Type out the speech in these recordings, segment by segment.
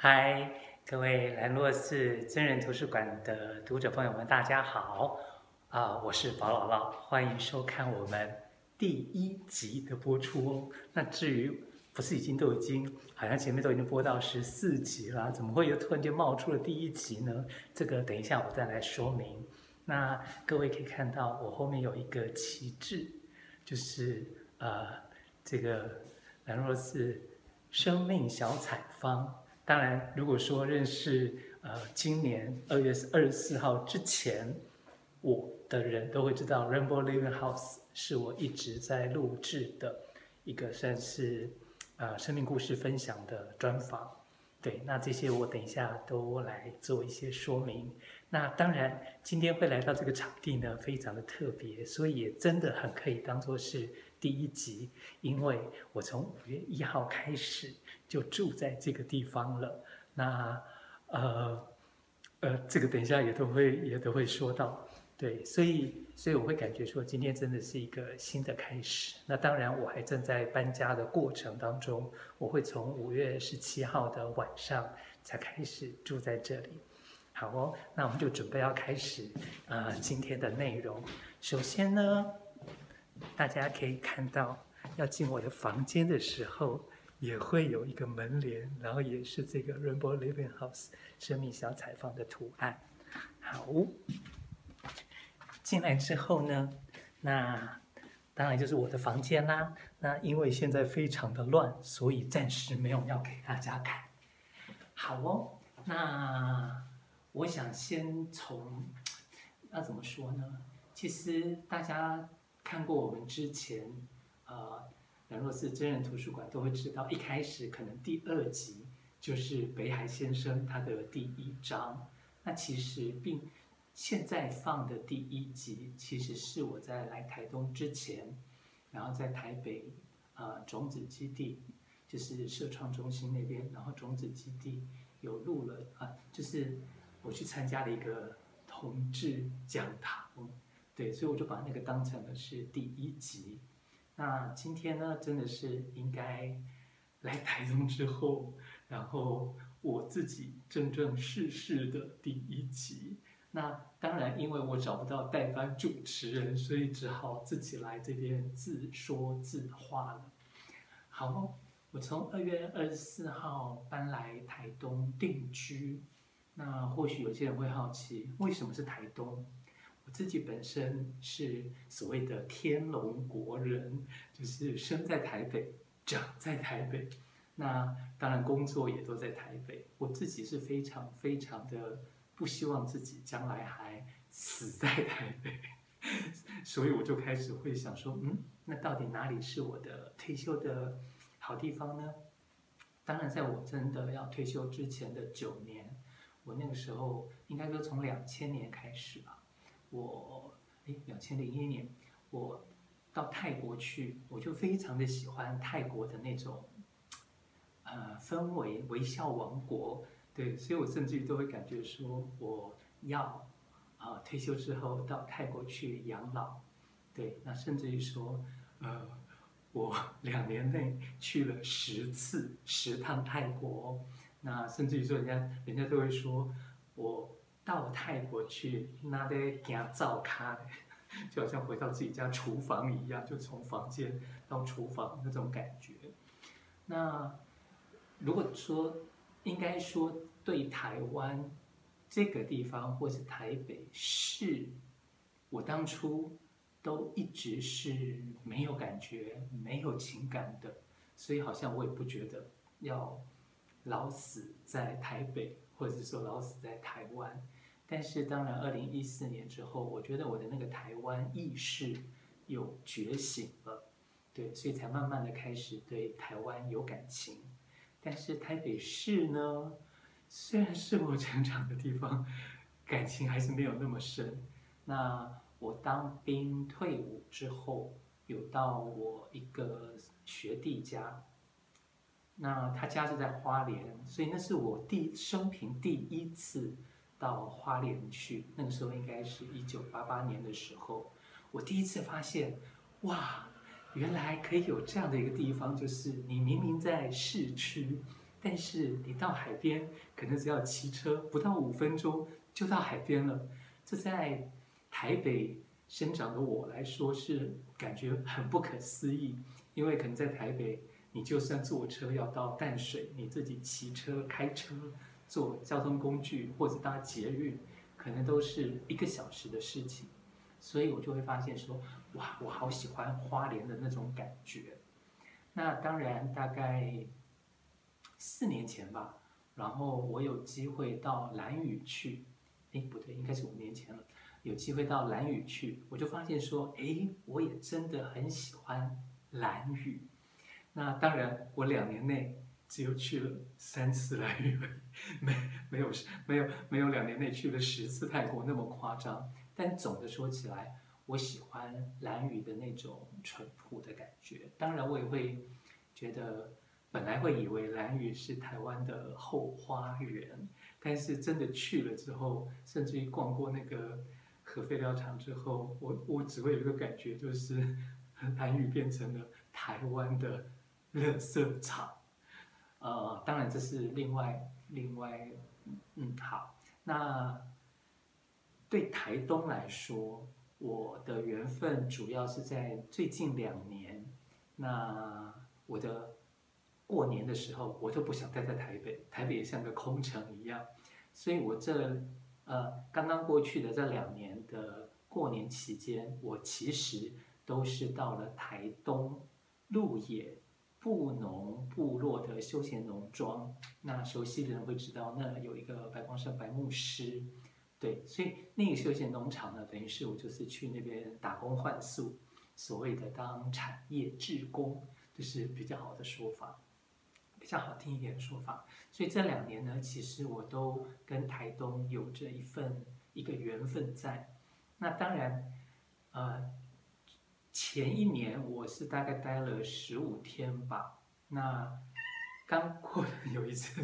嗨，各位兰若寺真人图书馆的读者朋友们，大家好！啊、我是宝姥姥，欢迎收看我们第一集的播出哦。那至于不是已经都已经好像前面都已经播到十四集了，怎么会又突然间冒出了第一集呢？这个等一下我再来说明。那各位可以看到我后面有一个旗帜，就是呃这个兰若寺生命小彩方。当然，如果说认识呃今年二月二十四号之前我的人都会知道，Rainbow Living House 是我一直在录制的一个算是呃生命故事分享的专访。对，那这些我等一下都来做一些说明。那当然，今天会来到这个场地呢，非常的特别，所以也真的很可以当做是第一集，因为我从五月一号开始。就住在这个地方了。那呃呃，这个等一下也都会也都会说到，对，所以所以我会感觉说今天真的是一个新的开始。那当然我还正在搬家的过程当中，我会从五月十七号的晚上才开始住在这里。好哦，那我们就准备要开始、呃、今天的内容。首先呢，大家可以看到要进我的房间的时候。也会有一个门帘，然后也是这个 Rainbow Living House 生命小彩方的图案。好，进来之后呢，那当然就是我的房间啦。那因为现在非常的乱，所以暂时没有要给大家看。好哦，那我想先从那怎么说呢？其实大家看过我们之前，呃。兰若寺真人图书馆都会知道，一开始可能第二集就是北海先生他的第一章。那其实并现在放的第一集，其实是我在来台东之前，然后在台北啊、呃、种子基地，就是社创中心那边，然后种子基地有录了啊，就是我去参加了一个同志讲堂，对，所以我就把那个当成了是第一集。那今天呢，真的是应该 来台中之后，然后我自己正正式式的第一集。那当然，因为我找不到代班主持人，所以只好自己来这边自说自话了。好，我从二月二十四号搬来台东定居。那或许有些人会好奇，为什么是台东？我自己本身是所谓的天龙国人，就是生在台北，长在台北，那当然工作也都在台北。我自己是非常非常的不希望自己将来还死在台北，所以我就开始会想说，嗯，那到底哪里是我的退休的好地方呢？当然，在我真的要退休之前的九年，我那个时候应该说从两千年开始吧。我哎，两千零一年，我到泰国去，我就非常的喜欢泰国的那种，呃，氛围，微笑王国，对，所以我甚至于都会感觉说，我要啊、退休之后到泰国去养老，对，那甚至于说，呃，我 两年内去了十次十趟泰国，那甚至于说人家人家都会说我。到泰国去，那得给他照咖，就好像回到自己家厨房一样，就从房间到厨房那种感觉。那如果说应该说对台湾这个地方，或是台北市，我当初都一直是没有感觉、没有情感的，所以好像我也不觉得要老死在台北，或者是说老死在台湾。但是当然，二零一四年之后，我觉得我的那个台湾意识有觉醒了，对，所以才慢慢的开始对台湾有感情。但是台北市呢，虽然是我成长的地方，感情还是没有那么深。那我当兵退伍之后，有到我一个学弟家，那他家是在花莲，所以那是我第生平第一次。到花莲去，那个时候应该是一九八八年的时候，我第一次发现，哇，原来可以有这样的一个地方，就是你明明在市区，但是你到海边，可能只要骑车不到五分钟就到海边了。这在台北生长的我来说是感觉很不可思议，因为可能在台北，你就算坐车要到淡水，你自己骑车、开车、坐交通工具或者搭捷运，可能都是一个小时的事情。所以我就会发现说，哇，我好喜欢花莲的那种感觉。那当然，大概。四年前吧，然后我有机会到兰屿去，哎，不对，应该是五年前了。有机会到兰屿去，我就发现说，哎，我也真的很喜欢兰屿。那当然，我两年内只有去了三次蓝屿，没没有没有没有两年内去了十次泰国那么夸张。但总的说起来，我喜欢蓝屿的那种淳朴的感觉。当然，我也会觉得。本来会以为蓝屿是台湾的后花园，但是真的去了之后，甚至于逛过那个核废料厂之后，我我只会有一个感觉，就是蓝屿变成了台湾的垃圾场。呃，当然这是另外另外，嗯，好，那对台东来说，我的缘分主要是在最近两年，那我的。过年的时候，我都不想待在台北，台北也像个空城一样，所以我这呃刚刚过去的这两年的过年期间，我其实都是到了台东鹿野布农部落的休闲农庄。那熟悉的人会知道，那有一个白光山白牧师，对，所以那个休闲农场呢，等于是我就是去那边打工换宿，所谓的当产业志工，就是比较好的说法。比较好听一点的说法，所以这两年呢，其实我都跟台东有着一份一个缘分在。那当然，呃，前一年我是大概待了十五天吧。那刚过有一次，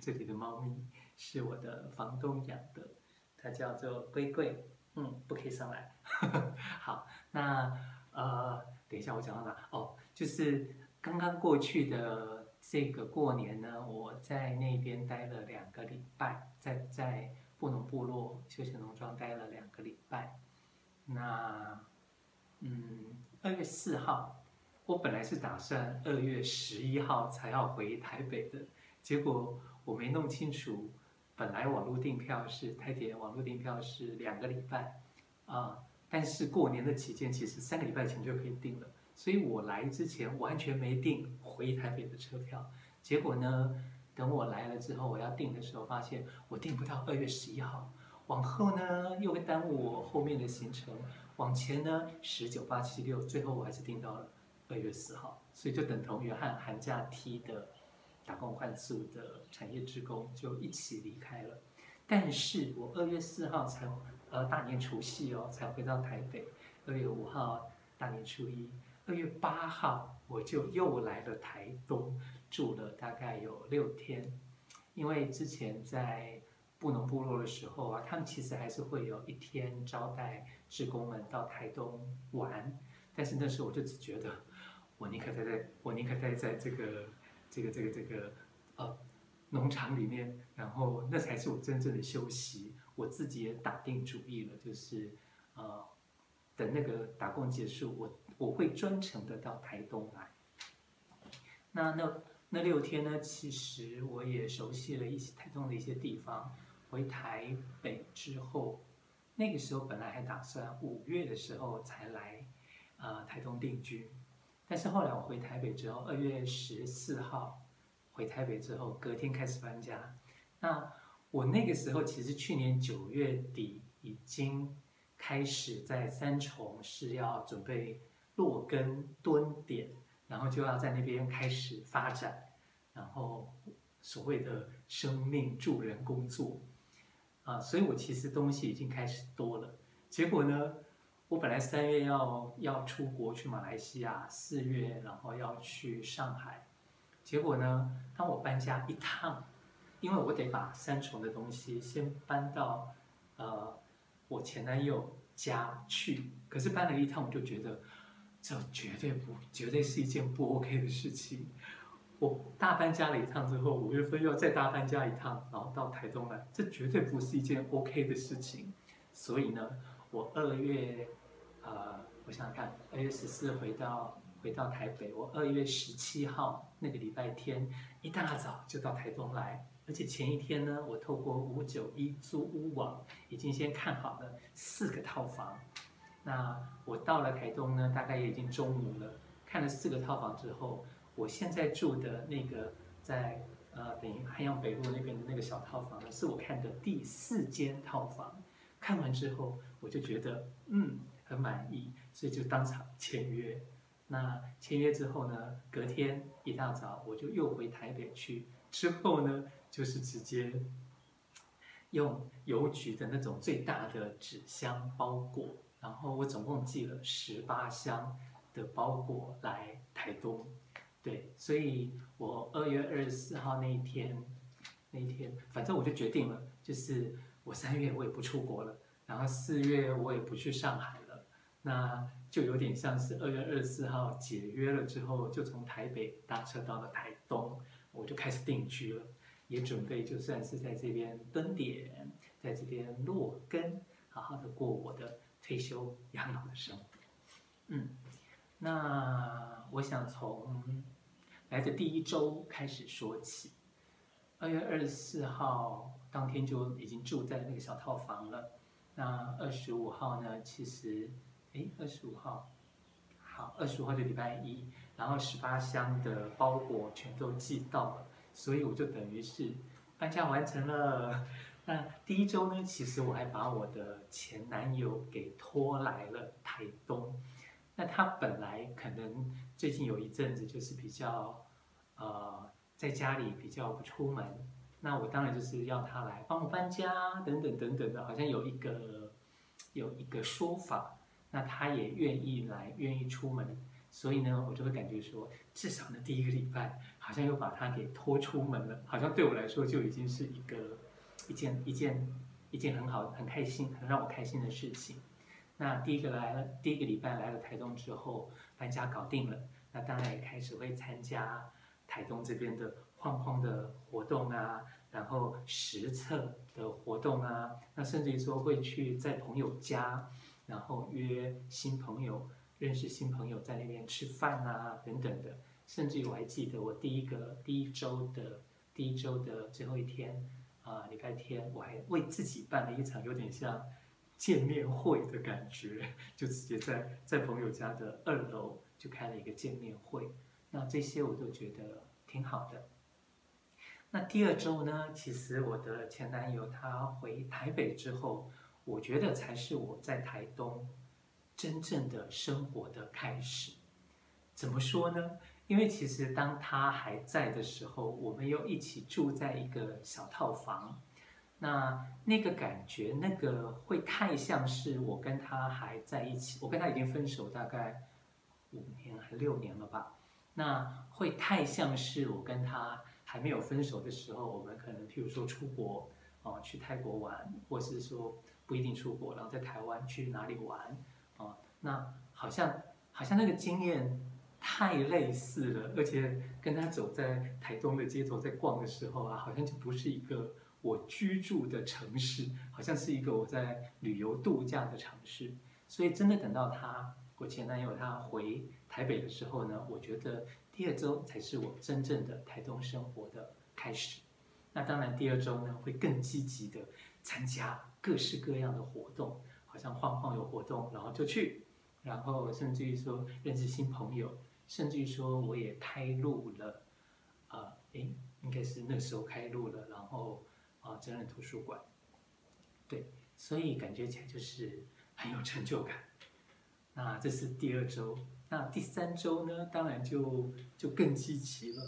这里的猫咪是我的房东养的，它叫做龟龟，嗯，不可以上来。好，那呃，等一下我讲到哪？哦，就是刚刚过去的。这个过年呢，我在那边待了两个礼拜，在在布农部落休闲农庄待了两个礼拜。那，嗯，二月四号，我本来是打算二月十一号才要回台北的，结果我没弄清楚，本来网络订票是台铁网络订票是两个礼拜，啊，但是过年的期间其实三个礼拜前就可以订了。所以我来之前完全没订回台北的车票，结果呢，等我来了之后，我要订的时候，发现我订不到二月十一号，往后呢又会耽误我后面的行程，往前呢十九八七六，最后我还是订到了二月四号，所以就等同于和寒假梯的打工换宿的产业职工就一起离开了，但是我二月四号才呃大年除夕哦才回到台北，二月五号大年初一。二月八号，我就又来了台东，住了大概有六天。因为之前在布农部落的时候啊，他们其实还是会有一天招待职工们到台东玩。但是那时候我就只觉得，我宁可待在，我宁可待在这个这个这个这个呃农场里面，然后那才是我真正的休息。我自己也打定主意了，就是呃等那个打工结束，我。我会专程的到台东来。那那那六天呢，其实我也熟悉了一些台东的一些地方。回台北之后，那个时候本来还打算五月的时候才来，呃，台东定居。但是后来我回台北之后，二月十四号回台北之后，隔天开始搬家。那我那个时候其实去年九月底已经开始在三重是要准备。落根蹲点，然后就要在那边开始发展，然后所谓的生命助人工作，啊，所以我其实东西已经开始多了。结果呢，我本来三月要要出国去马来西亚，四月然后要去上海，结果呢，当我搬家一趟，因为我得把三重的东西先搬到呃我前男友家去，可是搬了一趟我就觉得。这绝对不，绝对是一件不 OK 的事情。我大搬家了一趟之后，五月份又再大搬家一趟，然后到台东来，这绝对不是一件 OK 的事情。所以呢，我二月，呃，我想想看，二月十四回到回到台北，我二月十七号那个礼拜天一大早就到台东来，而且前一天呢，我透过五九一租屋网已经先看好了四个套房。那我到了台东呢，大概也已经中午了，看了四个套房之后。我现在住的那个在呃，等于汉阳北路那边的那个小套房呢，是我看的第四间套房。看完之后，我就觉得嗯很满意，所以就当场签约。那签约之后呢，隔天一大早我就又回台北去，之后呢就是直接用邮局的那种最大的纸箱包裹，然后我总共寄了十八箱的包裹来台东。对，所以我二月二十四号那一天，那一天，反正我就决定了，就是我三月我也不出国了，然后四月我也不去上海了，那就有点像是二月二十四号解约了之后，就从台北搭车到了台东，我就开始定居了，也准备就算是在这边蹲点，在这边落根，好好的过我的退休养老的生活。嗯，那我想从。来的第一周开始说起，二月二十四号当天就已经住在那个小套房了。那二十五号呢？其实，哎，二十五号，好，二十五号就礼拜一，然后十八箱的包裹全都寄到了，所以我就等于是搬家完成了。那第一周呢，其实我还把我的前男友给拖来了台东。那他本来可能最近有一阵子就是比较。呃，在家里比较不出门，那我当然就是要他来帮我搬家等等等等的，好像有一个有一个说法，那他也愿意来，愿意出门，所以呢，我就会感觉说，至少呢第一个礼拜，好像又把他给拖出门了，好像对我来说就已经是一个一件一件一件很好、很开心、很让我开心的事情。那第一个来了，第一个礼拜来了台东之后，搬家搞定了，那当然也开始会参加。台东这边的晃晃的活动啊，然后实测的活动啊，那甚至于说会去在朋友家，然后约新朋友，认识新朋友在那边吃饭啊等等的，甚至于我还记得我第一个第一周的第一周的最后一天啊，礼拜天我还为自己办了一场有点像见面会的感觉，就直接在在朋友家的二楼就开了一个见面会。那这些我都觉得挺好的。那第二周呢，其实我的前男友他回台北之后，我觉得才是我在台东真正的生活的开始。怎么说呢？因为其实当他还在的时候，我们又一起住在一个小套房。那那个感觉，那个会太像是我跟他还在一起。我跟他已经分手大概五年还六年了吧。那会太像是我跟他还没有分手的时候，我们可能譬如说出国哦，去泰国玩，或是说不一定出国，然后在台湾去哪里玩哦，那好像好像那个经验太类似了，而且跟他走在台东的街头在逛的时候啊，好像就不是一个我居住的城市，好像是一个我在旅游度假的城市，所以真的等到他。我前男友他回台北的时候呢，我觉得第二周才是我真正的台东生活的开始。那当然，第二周呢会更积极的参加各式各样的活动，好像晃晃有活动，然后就去，然后甚至于说认识新朋友，甚至于说我也开录了，啊、呃，诶，应该是那时候开录了，然后啊，真人图书馆，对，所以感觉起来就是很有成就感。那这是第二周，那第三周呢？当然就就更积极了。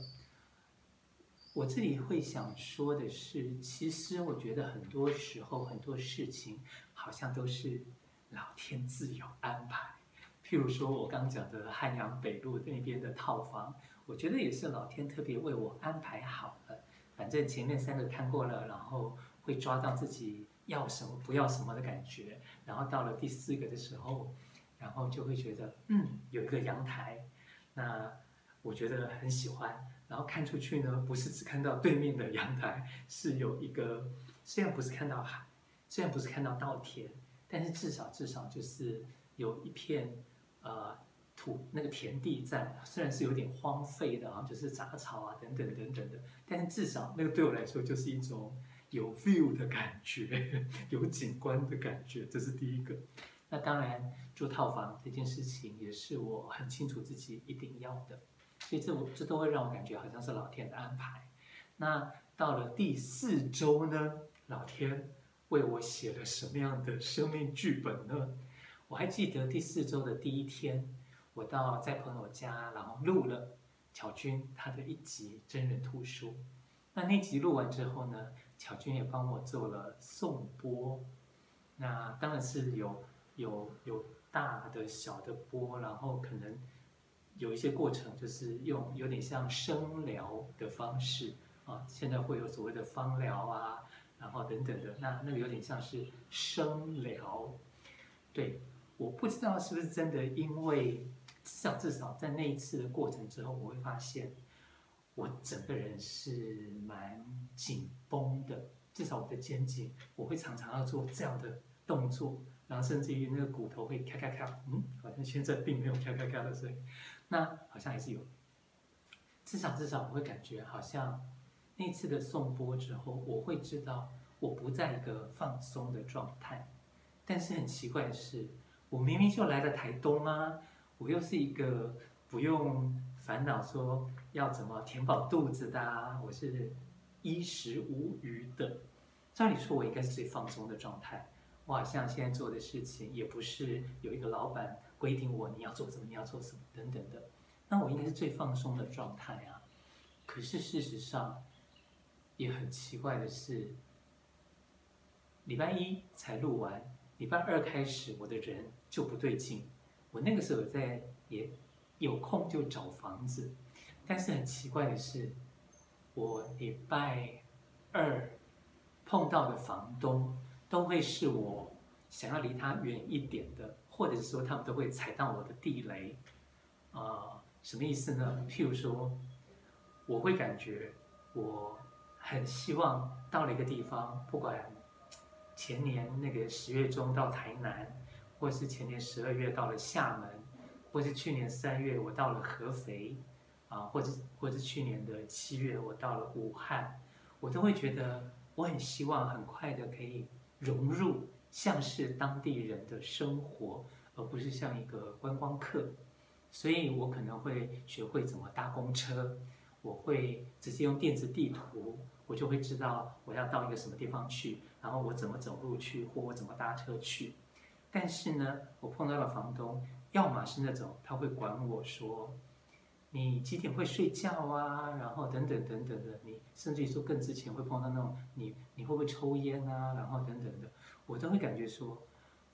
我这里会想说的是，其实我觉得很多时候很多事情好像都是老天自有安排。譬如说我刚讲的汉阳北路那边的套房，我觉得也是老天特别为我安排好了。反正前面三个看过了，然后会抓到自己要什么不要什么的感觉，然后到了第四个的时候。然后就会觉得，嗯，有一个阳台，那我觉得很喜欢。然后看出去呢，不是只看到对面的阳台，是有一个，虽然不是看到海，虽然不是看到稻田，但是至少至少就是有一片呃土那个田地在，虽然是有点荒废的啊，就是杂草啊等等等等的，但是至少那个对我来说就是一种有 view 的感觉，有景观的感觉，这是第一个。那当然住套房这件事情也是我很清楚自己一定要的。所以这我这都会让我感觉好像是老天的安排。那到了第四周呢，老天为我写了什么样的生命剧本呢？我还记得第四周的第一天，我到在朋友家，然后录了巧君他的一集真人图书。那那集录完之后呢，巧君也帮我做了颂钵。那当然是有有有大的小的波，然后可能。有一些过程就是用有点像声疗的方式啊，现在会有所谓的芳疗啊，然后等等的，那那个有点像是声疗。对，我不知道是不是真的，因为至少至少在那一次的过程之后，我会发现我整个人是蛮紧绷的，至少我的肩颈，我会常常要做这样的动作，然后甚至于那个骨头会咔咔咔，嗯，好像现在并没有咔咔咔的声音。那好像还是有，至少至少我会感觉好像那次的颂钵之后，我会知道我不在一个放松的状态。但是很奇怪的是，我明明就来了台东啊，我又是一个不用烦恼说要怎么填饱肚子的啊，我是衣食无虞的。照理说，我应该是最放松的状态。我好像现在做的事情也不是有一个老板。规定我你要做什么，你要做什么等等的，那我应该是最放松的状态啊。可是事实上，也很奇怪的是，礼拜一才录完，礼拜二开始我的人就不对劲。我那个时候在也有空就找房子，但是很奇怪的是，我礼拜二碰到的房东都会是我想要离他远一点的。或者是说他们都会踩到我的地雷，啊、呃，什么意思呢？譬如说，我会感觉我很希望到了一个地方，不管前年那个十月中到台南，或是前年十二月到了厦门，或是去年三月我到了合肥，啊、或者或者去年的七月我到了武汉，我都会觉得我很希望很快的可以融入。像是当地人的生活，而不是像一个观光客，所以我可能会学会怎么搭公车，我会直接用电子地图，我就会知道我要到一个什么地方去，然后我怎么走路去，或我怎么搭车去。但是呢，我碰到了房东，要么是那种他会管我说，你几点会睡觉啊，然后等等等等的，你甚至于说更之前会碰到那种你你会不会抽烟啊，然后等等的。我都会感觉说，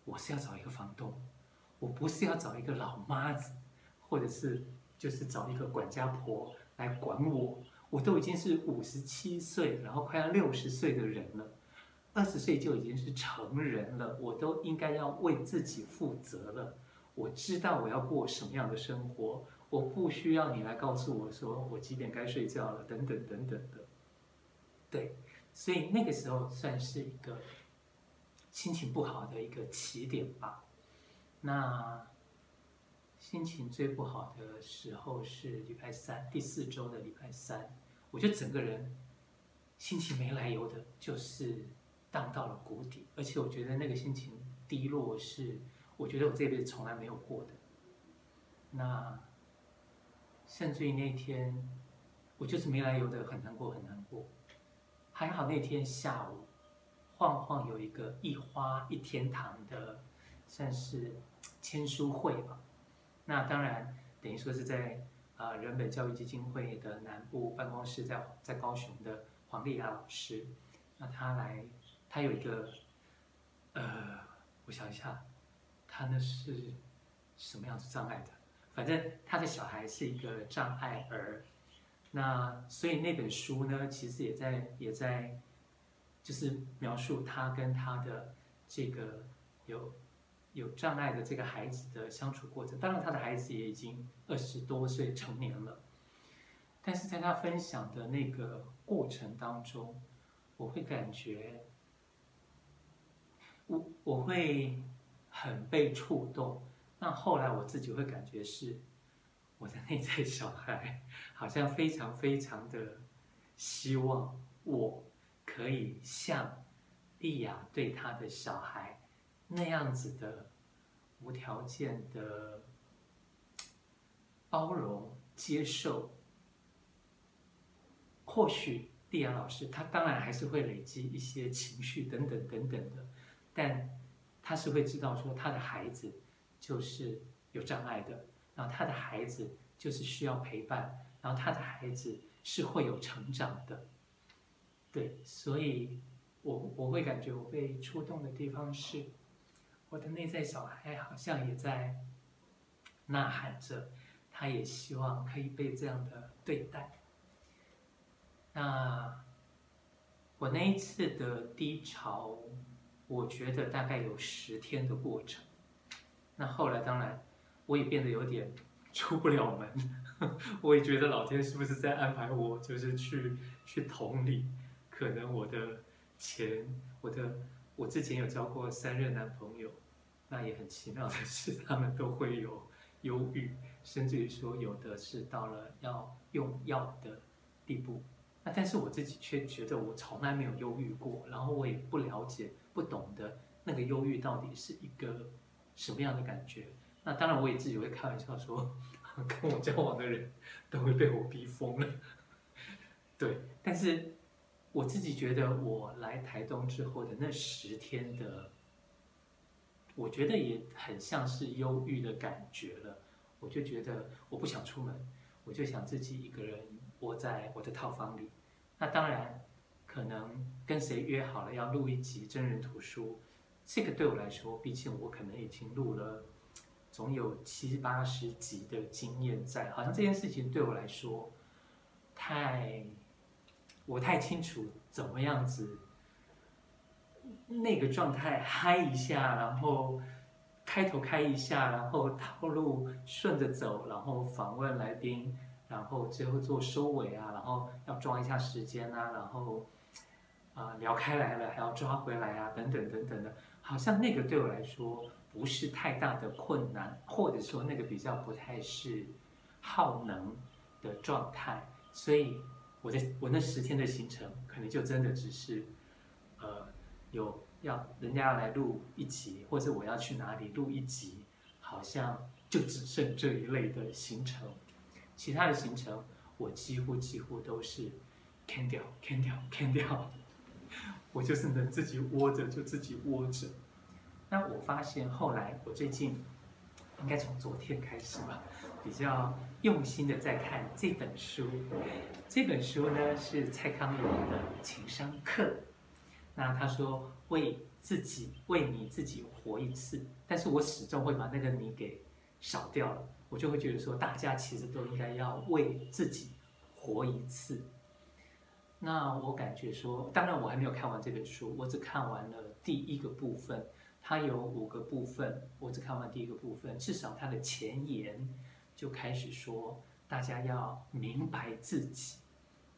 我是要找一个房东，我不是要找一个老妈子，或者是就是找一个管家婆来管我。我都已经是五十七岁，然后快要六十岁的人了，二十岁就已经是成人了，我都应该要为自己负责了。我知道我要过什么样的生活，我不需要你来告诉我说我几点该睡觉了，等等等等的。对，所以那个时候算是一个。心情不好的一个起点吧。那心情最不好的时候是礼拜三，第四周的礼拜三，我就整个人心情没来由的，就是荡到了谷底，而且我觉得那个心情低落是，我觉得我这辈子从来没有过的。那甚至于那天，我就是没来由的很难过，很难过。还好那天下午。晃晃有一个一花一天堂的，算是签书会吧。那当然等于说是在啊、人本教育基金会的南部办公室在，在在高雄的黄丽雅老师，那他来，他有一个呃，我想一下，他那是什么样子障碍的？反正他的小孩是一个障碍儿，那所以那本书呢，其实也在也在。就是描述他跟他的这个有有障碍的这个孩子的相处过程。当然，他的孩子也已经二十多岁成年了。但是在他分享的那个过程当中，我会感觉，我我会很被触动。那后来我自己会感觉是，我的内在小孩好像非常非常的希望我可以像莉亚对他的小孩那样子的无条件的包容接受。或许莉亚老师他当然还是会累积一些情绪等等等等的，但他是会知道说他的孩子就是有障碍的，然后他的孩子就是需要陪伴，然后他的孩子是会有成长的，对，所以我我会感觉我被触动的地方是，我的内在小孩好像也在呐喊着，他也希望可以被这样的对待。那我那一次的低潮，我觉得大概有十天的过程。那后来当然，我也变得有点 出不了门。我也觉得老天是不是在安排我，就是去去同理。可能我的前，我的我之前有交过三任男朋友，那也很奇妙的是，他们都会有忧郁，甚至于说有的是到了要用药的地步。那但是我自己却觉得我从来没有忧郁过，然后我也不了解、不懂得那个忧郁到底是一个什么样的感觉。那当然我也自己会开玩笑说，跟我交往的人都会被我逼疯了。对，但是我自己觉得我来台东之后的那十天的，我觉得也很像是忧郁的感觉了。我就觉得我不想出门，我就想自己一个人。窝在我的套房里，那当然可能跟谁约好了要录一集真人图书，这个对我来说，毕竟我可能已经录了总有七八十集的经验在，好像这件事情对我来说太，我太清楚怎么样子那个状态嗨一下，然后开头开一下，然后套路顺着走，然后访问来宾。然后最后做收尾啊，然后要抓一下时间啊，然后啊、聊开来了还要抓回来啊，等等等等的，好像那个对我来说不是太大的困难，或者说那个比较不太是耗能的状态，所以我的我那十天的行程可能就真的只是，呃，有要人家要来录一集，或者我要去哪里录一集，好像就只剩这一类的行程。其他的行程，我几乎几乎都是 can 掉 can 掉 can 掉，我就是能自己窝着就自己窝着。那我发现后来，我最近应该从昨天开始吧，比较用心的在看这本书。这本书呢是蔡康永的情商课。那他说为自己为你自己活一次，但是我始终会把那个你给少掉了。我就会觉得说，大家其实都应该要为自己活一次。那我感觉说，当然我还没有看完这本书，我只看完了第一个部分。它有五个部分，我只看完第一个部分。至少它的前言就开始说，大家要明白自己。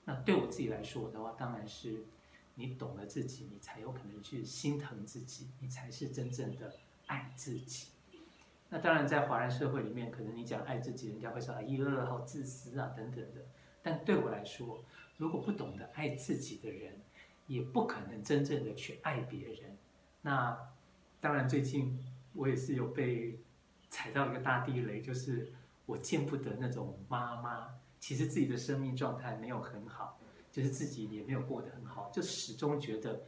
那对我自己来说的话，当然是你懂了自己，你才有可能去心疼自己，你才是真正的爱自己。那当然，在华人社会里面，可能你讲爱自己，人家会说啊，一个人好自私啊，等等的。但对我来说，如果不懂得爱自己的人，也不可能真正的去爱别人。那当然，最近我也是有被踩到一个大地雷，就是我见不得那种妈妈，其实自己的生命状态没有很好，就是自己也没有过得很好，就始终觉得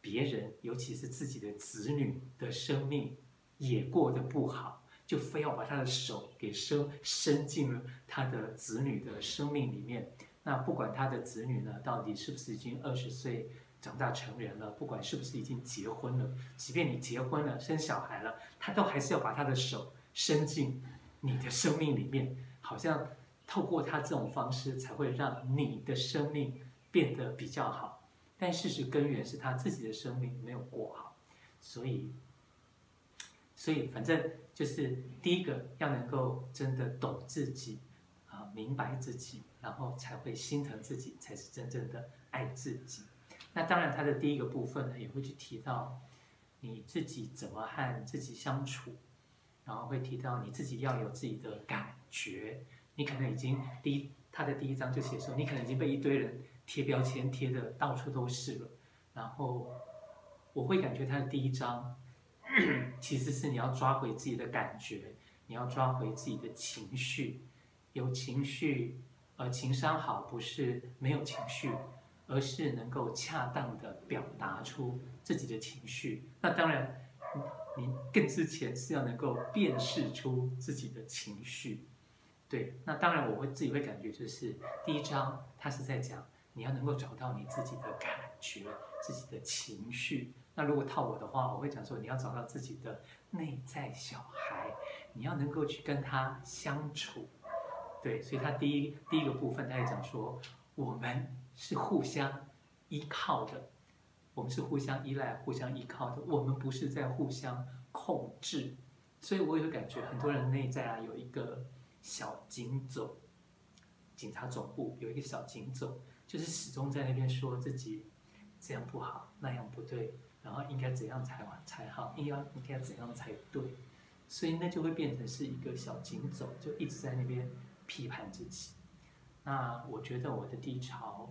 别人，尤其是自己的子女的生命也过得不好。就非要把他的手给伸伸进了他的子女的生命里面。那不管他的子女呢，到底是不是已经二十岁长大成人了，不管是不是已经结婚了，即便你结婚了生小孩了，他都还是要把他的手伸进你的生命里面，好像透过他这种方式才会让你的生命变得比较好。但事实根源是他自己的生命没有过好，所以，所以反正。就是第一个要能够真的懂自己，明白自己，然后才会心疼自己，才是真正的爱自己。那当然，他的第一个部分呢，也会去提到你自己怎么和自己相处，然后会提到你自己要有自己的感觉。你可能已经第一，他的第一章就写说，你可能已经被一堆人贴标签贴的到处都是了。然后我会感觉他的第一章，其实是你要抓回自己的感觉，你要抓回自己的情绪，有情绪，呃，情商好不是没有情绪。而是能够恰当的表达出自己的情绪。那当然，你更之前是要能够辨识出自己的情绪。对，那当然我会自己会感觉就是第一章，它是在讲你要能够找到你自己的感觉、自己的情绪。那如果套我的话，我会讲说你要找到自己的内在小孩，你要能够去跟他相处。对，所以他第一第一个部分，他也讲说我们。是互相依靠的，我们是互相依赖、互相依靠的。我们不是在互相控制，所以我有感觉，很多人内在啊有一个小警总，警察总部有一个小警总，就是始终在那边说自己这样不好，那样不对，然后应该怎样才才好，应该应该怎样才对，所以那就会变成是一个小警总，就一直在那边批判自己。那我觉得我的低潮，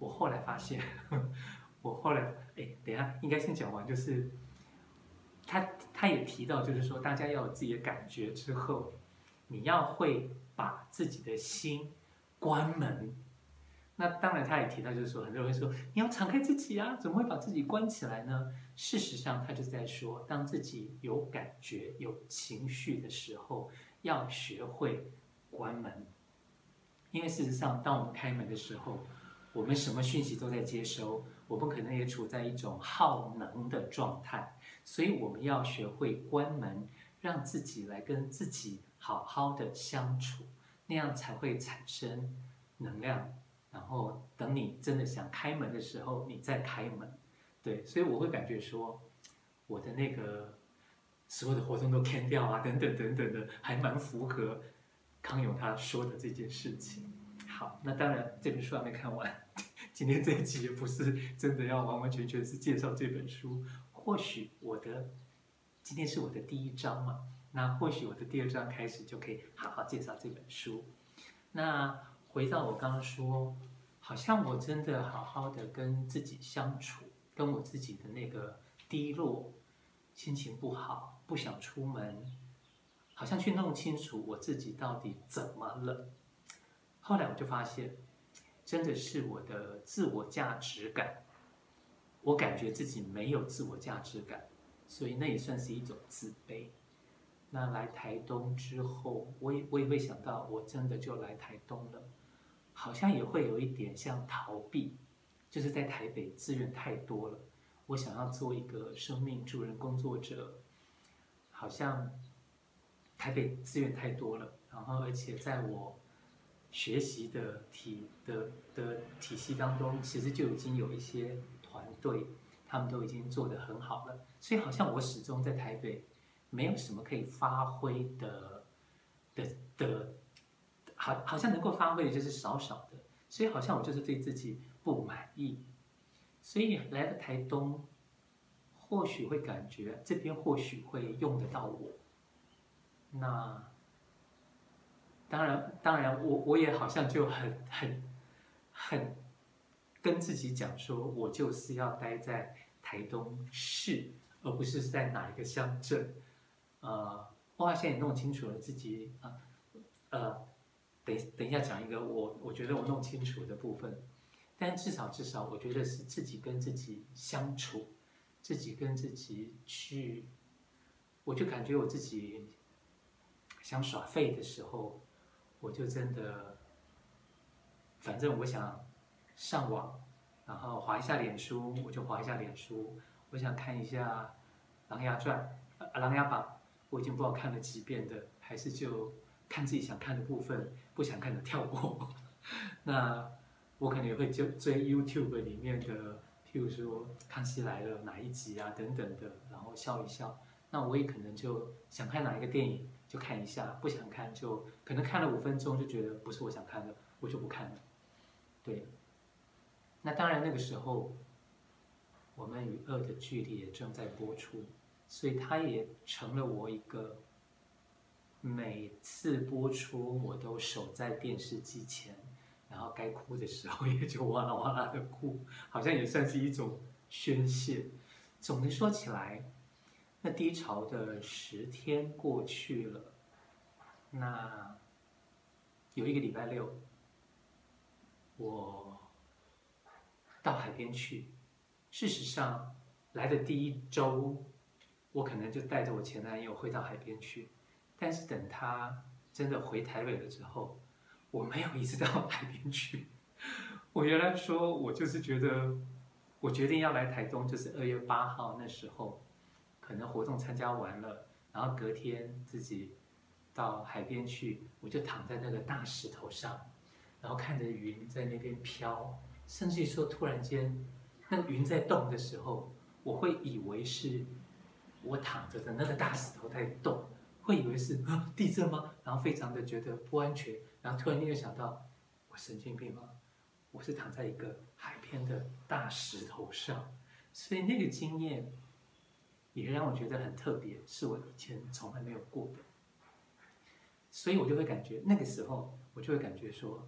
我后来发现，我后来哎，等一下应该先讲完，就是他他也提到，就是说大家要有自己的感觉之后，你要会把自己的心关门。那当然他也提到，就是说很多人会说你要敞开自己啊，怎么会把自己关起来呢？事实上，他就是在说，当自己有感觉、有情绪的时候，要学会关门。因为事实上，当我们开门的时候，我们什么讯息都在接收，我们可能也处在一种耗能的状态，所以我们要学会关门，让自己来跟自己好好的相处，那样才会产生能量。然后等你真的想开门的时候，你再开门。对，所以我会感觉说，我的那个所有的活动都 can 掉啊，等等等等的，还蛮符合。康永他说的这件事情，好，那当然这本书还没看完，今天这一集也不是真的要完完全全是介绍这本书，或许我的今天是我的第一章嘛，那或许我的第二章开始就可以好好介绍这本书。那回到我刚刚说，好像我真的好好的跟自己相处，跟我自己的那个低落、心情不好、不想出门。好像去弄清楚我自己到底怎么了，后来我就发现，真的是我的自我价值感，我感觉自己没有自我价值感，所以那也算是一种自卑。那来台东之后，我也我也会想到，我真的就来台东了，好像也会有一点像逃避，就是在台北资源太多了，我想要做一个生命助人工作者，好像。台北资源太多了，然后而且在我学习的体的的体系当中，其实就已经有一些团队，他们都已经做得很好了，所以好像我始终在台北没有什么可以发挥的的的，好好像能够发挥的就是少少的，所以好像我就是对自己不满意，所以来了台东，或许会感觉这边或许会用得到我。那当然，当然，我我也好像就很很很跟自己讲说，我就是要待在台东市，而不是在哪一个乡镇。呃，我好像也弄清楚了自己啊，呃，等等一下讲一个我我觉得我弄清楚的部分，但至少至少，我觉得是自己跟自己相处，自己跟自己去，我就感觉我自己。想耍废的时候，我就真的，反正我想上网，然后滑一下脸书，我就滑一下脸书。我想看一下《琅琊传》呃，《琅琊榜》，我已经不知道看了几遍的，还是就看自己想看的部分，不想看的跳过。那我可能也会就追 YouTube 里面的，譬如说《康熙来了》哪一集啊等等的，然后笑一笑。那我也可能就想看哪一个电影。就看一下，不想看就可能看了五分钟就觉得不是我想看的，我就不看了。对，那当然那个时候，我们与恶的距离也正在播出，所以它也成了我一个每次播出我都守在电视机前，然后该哭的时候也就哇啦哇啦的哭，好像也算是一种宣泄。总的说起来，那低潮的十天过去了，那有一个礼拜六，我到海边去。事实上，来的第一周，我可能就带着我前男友回到海边去。但是等他真的回台北了之后，我没有一直到 海边去。我原来说，我就是觉得，我决定要来台东，就是二月八号那时候，可能活动参加完了，然后隔天自己到海边去，我就躺在那个大石头上，然后看着云在那边飘，甚至于说突然间。那个云在动的时候，我会以为是我躺着的那个大石头在动，会以为是地震吗？然后非常的觉得不安全，然后突然间又想到，我神经病吗？我是躺在一个海边的大石头上，所以那个经验也让我觉得很特别，是我以前从来没有过的，所以我就会感觉那个时候，我就会感觉说，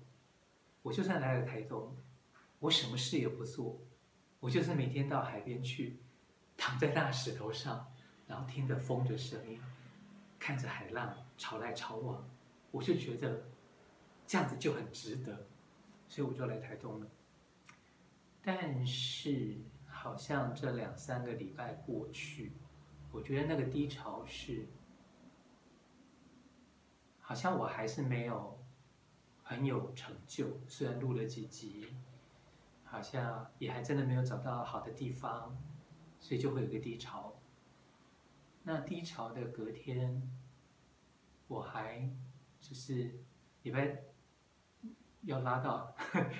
我就算来了台东，我什么事也不做。我就是每天到海边去，躺在大石头上，然后听着风的声音，看着海浪潮来潮往，我就觉得这样子就很值得，所以我就来台东了。但是好像这两三个礼拜过去，我觉得那个低潮是，好像我还是没有很有成就，虽然录了几集。好像也还真的没有找到好的地方，所以就会有个低潮。那低潮的隔天，我还就是礼拜要拉到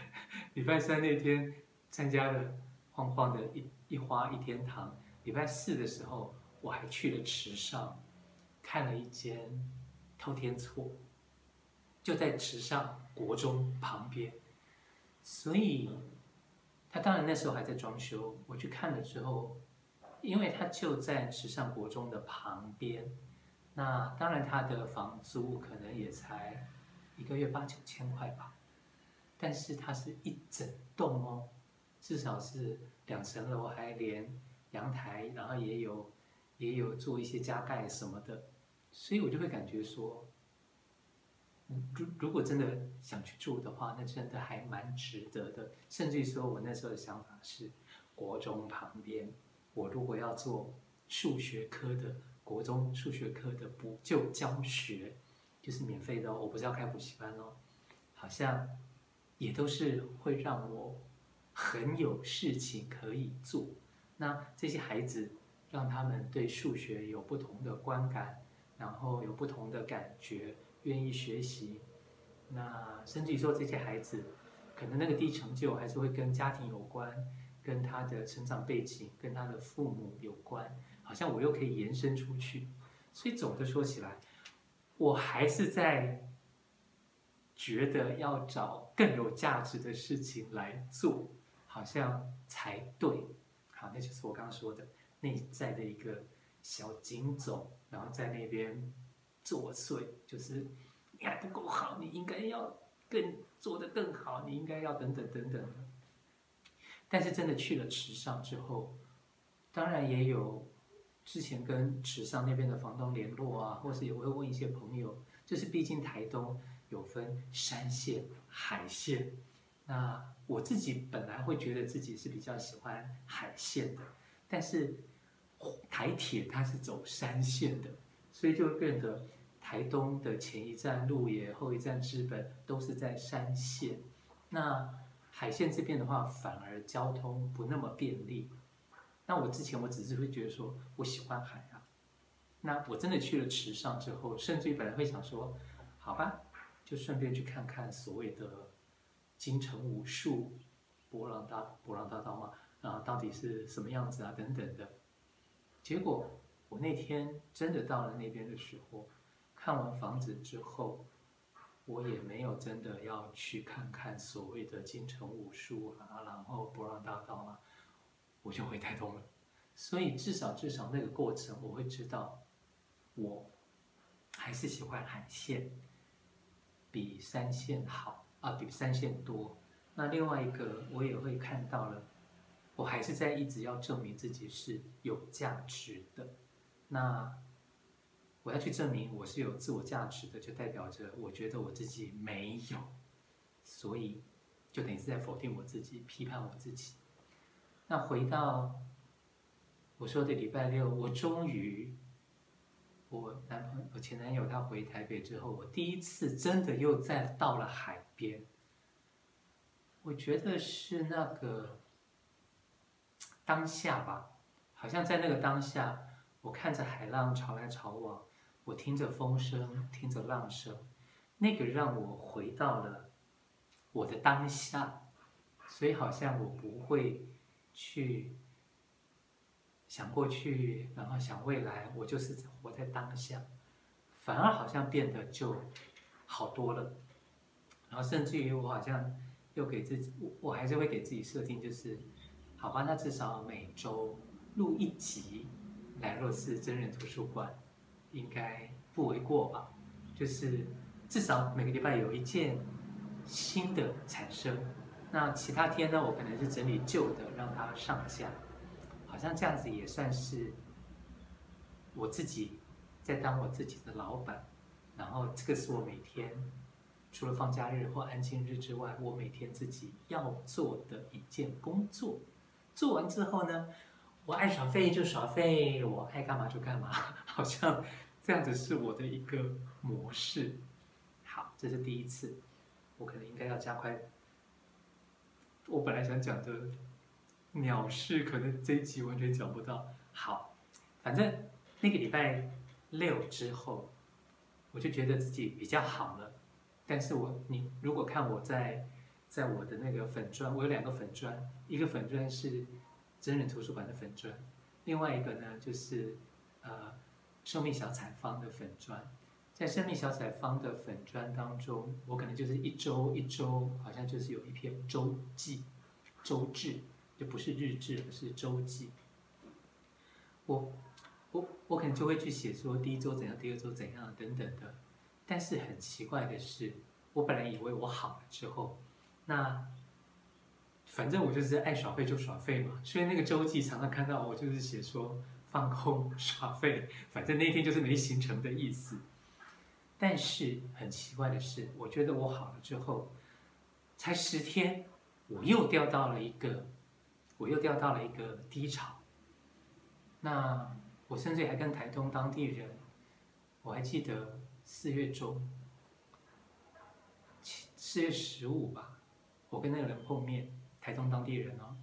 礼拜三那天参加了晃晃的一一花一天堂。礼拜四的时候，我还去了池上看了一间透天厝，就在池上国中旁边，所以。他当然那时候还在装修，我去看了之后，因为他就在池上国中的旁边，那当然他的房租可能也才一个月八九千块吧，但是它是一整栋哦，至少是两层楼，还连阳台，然后也有也有做一些加盖什么的，所以我就会感觉说。如如果真的想去住的话，那真的还蛮值得的。甚至于说，我那时候的想法是，国中旁边，我如果要做数学科的国中数学科的补救教学，就是免费的哦，我不是要开补习班哦，好像也都是会让我很有事情可以做。那这些孩子，让他们对数学有不同的观感，然后有不同的感觉。愿意学习，那甚至于说这些孩子，可能那个低成就还是会跟家庭有关，跟他的成长背景，跟他的父母有关，好像我又可以延伸出去。所以总的说起来，我还是在觉得要找更有价值的事情来做，好像才对。好，那就是我刚刚说的内在的一个小警总，然后在那边。作祟，就是你还不够好，你应该要更做得更好，你应该要等等等等。但是真的去了池上之后，当然也有之前跟池上那边的房东联络啊，或是也会问一些朋友，就是毕竟台东有分山线、海线。那我自己本来会觉得自己是比较喜欢海线的，但是台铁它是走山线的，所以就变得。台东的前一站鹿野，后一站知本，都是在山线。那海线这边的话，反而交通不那么便利。那我之前我只是会觉得说，我喜欢海啊。那我真的去了池上之后，甚至于本来会想说，好吧，就顺便去看看所谓的金城武术、博朗大博朗大道嘛，啊，到底是什么样子啊，等等的。结果我那天真的到了那边的时候。看完房子之后，我也没有真的要去看看所谓的金城武术啊，然后博朗大道啊，我就回台东了。所以至少至少那个过程，我会知道，我还是喜欢海线，比山线好啊，比三线多。那另外一个，我也会看到了，我还是在一直要证明自己是有价值的。那我要去证明我是有自我价值的，就代表着我觉得我自己没有，所以就等于是在否定我自己，批判我自己。那回到。我说的礼拜六，我终于，前男友他回台北之后，我第一次真的又再到了海边。我觉得是那个当下吧，好像在那个当下，我看着海浪潮来潮往，我听着风声，听着浪声，那个让我回到了我的当下，所以好像我不会去。想过去，然后想未来，我就是活在当下，反而好像变得就好多了。然后甚至于我好像又给自己，我我还是会给自己设定，就是好吧，那至少每周录一集来洛斯真人图书馆，应该不为过吧？就是至少每个礼拜有一件新的产生。那其他天呢，我可能是整理旧的，让它上架。好像这样子也算是我自己在当我自己的老板，然后这个是我每天除了放假日或安静日之外，我每天自己要做的一件工作。做完之后呢，我爱耍废就耍废，我爱干嘛就干嘛，好像这样子是我的一个模式。好，这是第一次，我可能应该要加快。我本来想讲的。鸟事可能这一集完全讲不到。好，反正那个礼拜六之后，我就觉得自己比较好了。但是我你如果看我在在我的那个粉专，我有两个粉专，一个粉专是真人图书馆的粉专，另外一个呢就是呃生命小彩方的粉专。在生命小彩方的粉专当中，我可能就是一周一周，好像就是有一篇周记、周志。就不是日志，是周记。我我可能就会去写说第一周怎样，第二周怎样等等的。但是很奇怪的是，我本来以为我好了之后，那反正我就是爱耍废就耍废嘛。所以那个周记常常看到我就是写说放空耍废，反正那天就是没行程的意思。但是很奇怪的是，我觉得我好了之后，才十天，我又掉到了一个。我又掉到了一个低潮，那我甚至还跟台东当地人，我还记得四月中，四月十五吧，我跟那个人碰面，台东当地人哦，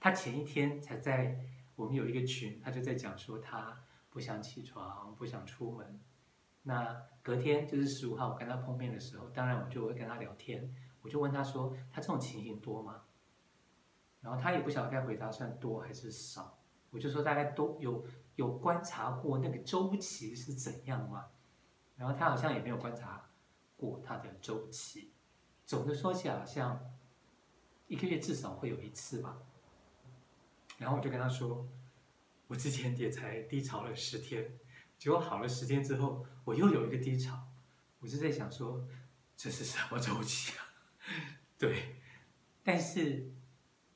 他前一天才在我们有一个群，他就在讲说他不想起床，不想出门，那隔天就是十五号，我跟他碰面的时候，当然我就会跟他聊天，我就问他说，他这种情形多吗？然后他也不晓得该回答算多还是少，我就说大概都有有观察过那个周期是怎样吗，然后他好像也没有观察过他的周期，总的说起来好像一个月至少会有一次吧。然后我就跟他说，我之前也才低潮了十天，结果好了十天之后，我又有一个低潮，我就在想说这是什么周期啊？对，但是。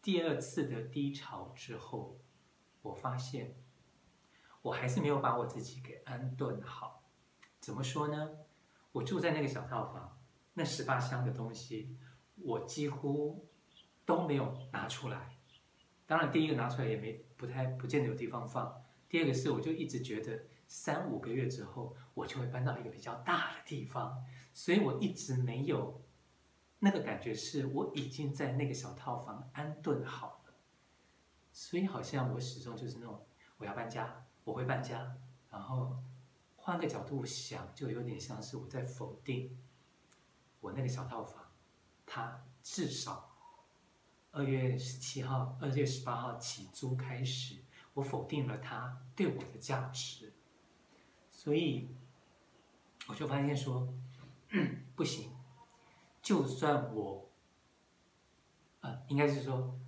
第二次的低潮之后，我发现我还是没有把我自己给安顿好。怎么说呢？我住在那个小套房，那十八箱的东西，我几乎都没有拿出来。当然，第一个拿出来也没不太不见得有地方放。第二个是，我就一直觉得三五个月之后，我就会搬到一个比较大的地方，所以我一直没有。那个感觉是我已经在那个小套房安顿好了，所以好像我始终就是那种我要搬家，我会搬家，然后换个角度想，就有点像是我在否定我那个小套房，它至少二月十七号、二月十八号起租开始，我否定了它对我的价值，所以我就发现说，不行，就算我，呃，应该是说，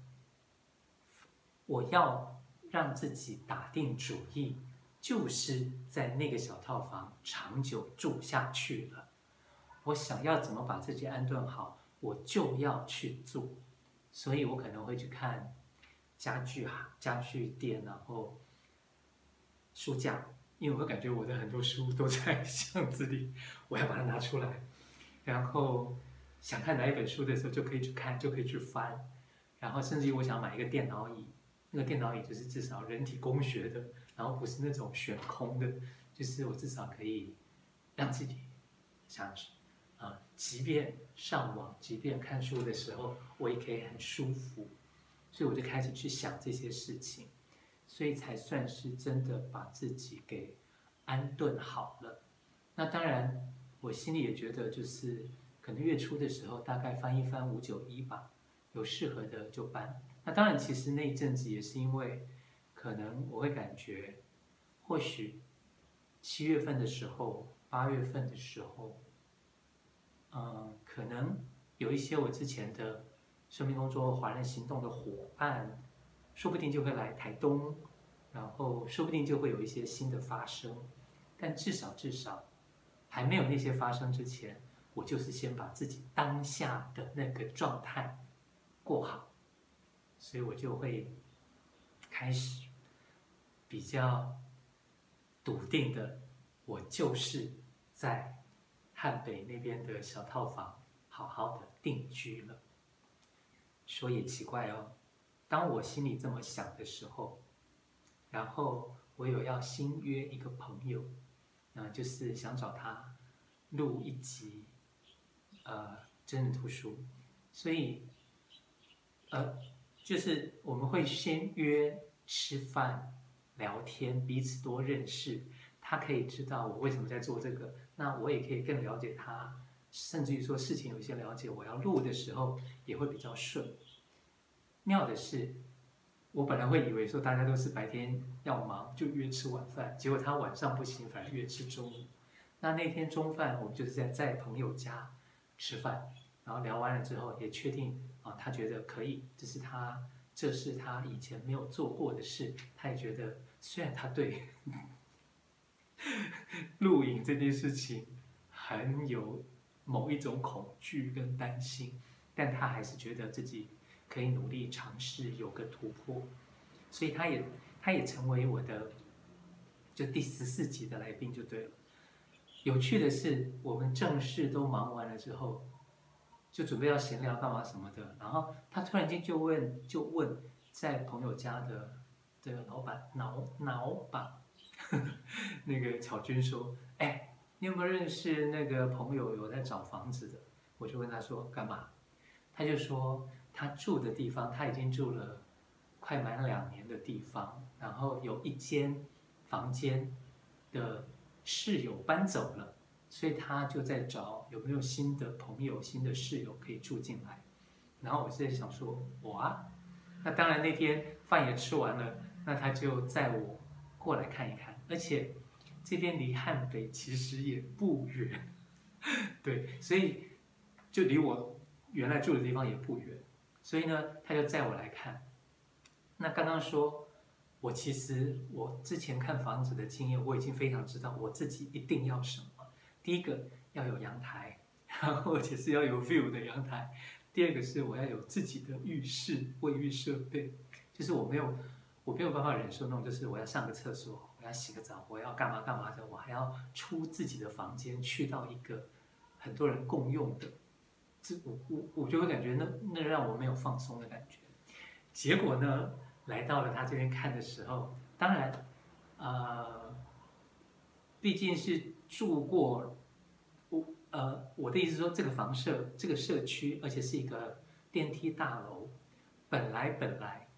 我要让自己打定主意，就是在那个小套房长久住下去了。我想要怎么把自己安顿好，我就要去做。所以我可能会去看家具哈，家具店，然后书架，因为我会感觉我的很多书都在箱子里，我要把它拿出来。然后想看哪一本书的时候，就可以去看，就可以去翻。然后甚至于我想买一个电脑椅，那个电脑椅就是至少人体工学的，然后不是那种悬空的，就是我至少可以让自己想啊，即便上网，即便看书的时候，我也可以很舒服，所以我就开始去想这些事情，所以才算是真的把自己给安顿好了。那当然，我心里也觉得，就是可能月初的时候，大概翻一翻五九一吧，有适合的就搬。那当然，其实那一阵子也是因为，可能我会感觉，或许七月份的时候，八月份的时候。嗯，可能有一些我之前的生命工作华人行动的伙伴，说不定就会来台东，然后说不定就会有一些新的发生，但至少至少还没有那些发生之前，我就是先把自己当下的那个状态过好，所以我就会开始比较笃定的，我就是在。汉北那边的小套房，好好的定居了。说也奇怪哦，当我心里这么想的时候，然后我有要新约一个朋友，嗯，就是想找他录一集，呃，真人图书，所以，呃，就是我们会先约吃饭、聊天，彼此多认识。他可以知道我为什么在做这个，那我也可以更了解他，甚至于说事情有一些了解，我要录的时候也会比较顺。妙的是，我本来会以为说大家都是白天要忙就约吃晚饭，结果他晚上不行，反而约吃中午。那那天中饭我们就是在在朋友家吃饭，然后聊完了之后也确定啊，他觉得可以，这是他这是他以前没有做过的事，他也觉得虽然他对。录影这件事情很有某一种恐惧跟担心，但他还是觉得自己可以努力尝试有个突破，所以他也他也成为我的就第十四集的来宾就对了。有趣的是，我们正事都忙完了之后，就准备要闲聊干嘛什么的，然后他突然间就问就问在朋友家的这个老板老老板。那个巧君说：“哎，你有没有认识那个朋友有在找房子的？”我就问他说：“干嘛？”他就说他住的地方他已经住了快满两年的地方，然后有一间房间的室友搬走了，所以他就在找有没有新的朋友、新的室友可以住进来。然后我就在想说：“我啊，那当然那天饭也吃完了，那他就载我过来看一看。”而且这边离汉北其实也不远，对，所以就离我原来住的地方也不远，所以呢，他就载我来看。那刚刚说，我其实我之前看房子的经验，我已经非常知道我自己一定要什么。第一个要有阳台，然后而且是要有 view 的阳台。第二个是我要有自己的浴室、卫浴设备，就是我没有我没有办法忍受那种，就是我要上个厕所。我要洗个澡，我要干嘛干嘛的，我还要出自己的房间，去到一个很多人共用的，这我我我就会感觉那那让我没有放松的感觉。结果呢，来到了他这边看的时候，当然，呃，毕竟是住过，我呃我的意思是说，这个房舍这个社区，而且是一个电梯大楼，本来本来。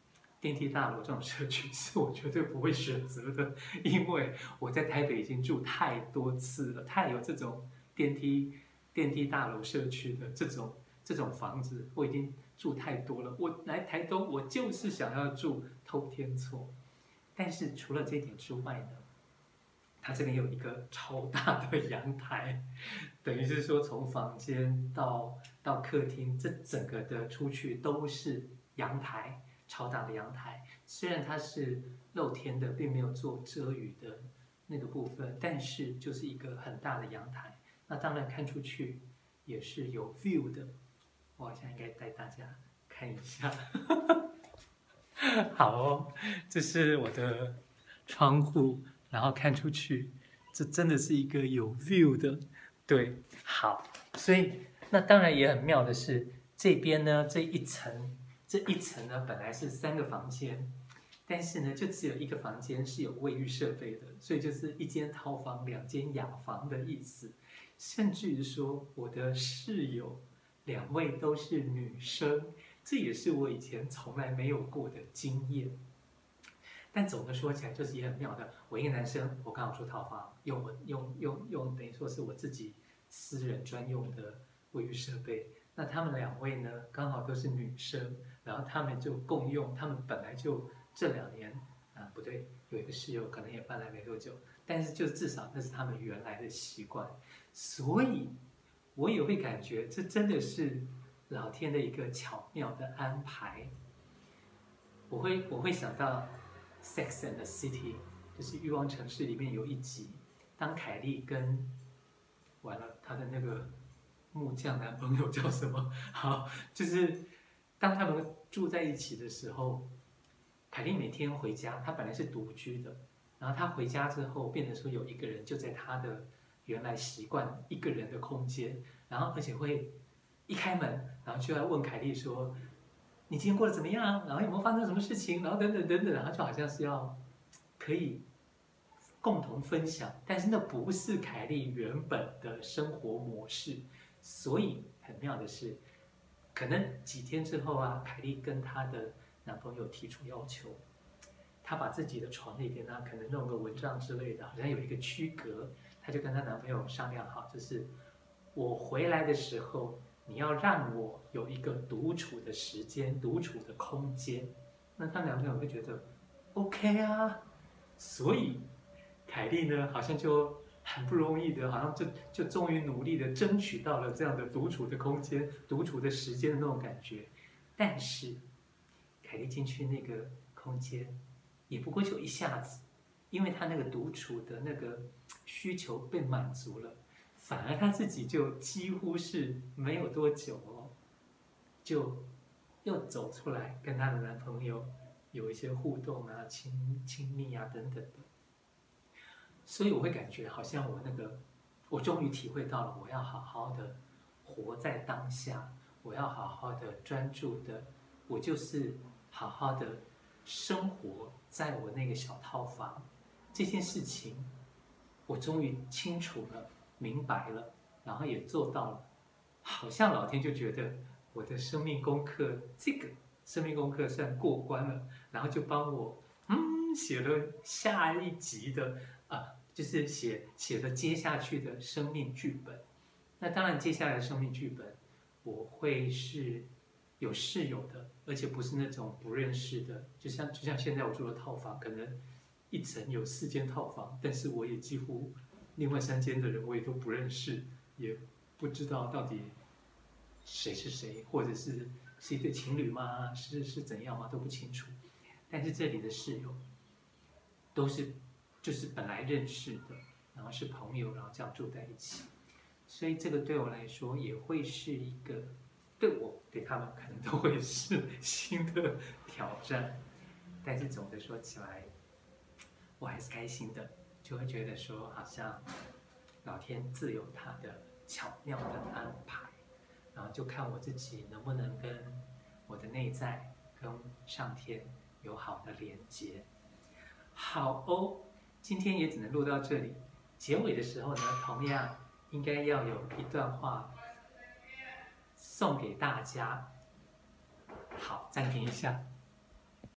电梯大楼这种社区是我绝对不会选择的，因为我在台北已经住太多次了，太有这种电梯电梯大楼社区的这种这种房子，我已经住太多了。我来台东，我就是想要住透天厝。但是除了这点之外呢，它这边有一个超大的阳台，等于是说从房间到到客厅，这整个的出去都是阳台，超大的阳台。虽然它是露天的，并没有做遮雨的那个部分，但是就是一个很大的阳台。那当然看出去也是有 view 的。我好像应该带大家看一下。好哦，这是我的窗户。然后看出去，这真的是一个有 view 的，对，好，所以那当然也很妙的是，这边呢这一层这一层呢本来是三个房间，但是呢就只有一个房间是有卫浴设备的，所以就是一间套房两间雅房的意思，甚至于说我的室友两位都是女生，这也是我以前从来没有过的经验。但总的说起来，就是也很妙的。我一个男生，我刚好住套房，用我用用用，等于说是我自己私人专用的卫浴设备。那他们两位呢，刚好都是女生，然后他们就共用。他们本来就这两年啊，不对，有一个室友可能也搬来没多久，但是就至少那是他们原来的习惯。所以，我也会感觉这真的是老天的一个巧妙的安排。我会我会想到。Sex and the City 就是欲望城市里面有一集，当凯莉跟完了她的那个木匠男朋友叫什么？好，就是当他们住在一起的时候，凯莉每天回家，她本来是独居的，然后她回家之后，变成说有一个人就在她的原来习惯一个人的空间，然后而且会一开门，然后就要问凯莉说。你今天过得怎么样？然后有没有发生什么事情？然后等等等等，然后就好像是要可以共同分享，但是那不是凯莉原本的生活模式。所以很妙的是，可能几天之后啊，凯莉跟她的男朋友提出要求，她把自己的床那边呢，可能弄个蚊帐之类的，好像有一个区隔。她就跟她男朋友商量好，就是我回来的时候。你要让我有一个独处的时间，独处的空间，那他男朋友会觉得 OK 啊。所以凯莉呢，好像就很不容易的，好像就就终于努力的争取到了这样的独处的空间、独处的时间的那种感觉。但是凯莉进去那个空间，也不过就一下子，因为他那个独处的那个需求被满足了。反而她自己就几乎是没有多久哦，就又走出来跟她的男朋友有一些互动啊、亲亲密啊等等的。所以我会感觉好像我那个，我终于体会到了，我要好好的活在当下，我要好好的专注的，我就是好好的生活在我那个小套房。这件事情，我终于清楚了。明白了，然后也做到了，好像老天就觉得我的生命功课这个生命功课算过关了，然后就帮我嗯写了下一集的啊，就是写写了接下去的生命剧本。那当然，接下来的生命剧本我会是有室友的，而且不是那种不认识的，就像就像现在我住的套房，可能一层有四间套房，但是我也几乎。另外三间的人我也都不认识，也不知道到底谁是谁，或者是是一对情侣吗？是是怎样吗？都不清楚。但是这里的室友都是就是本来认识的，然后是朋友，然后这样住在一起。所以这个对我来说也会是一个，对我对他们可能都会是 新的挑战。但是总的说起来，我还是开心的。就会觉得说，好像老天自有他的巧妙的安排，然后就看我自己能不能跟我的内在跟上天有好的连接。好哦，今天也只能录到这里。结尾的时候呢，同样应该要有一段话送给大家。好，暂停一下。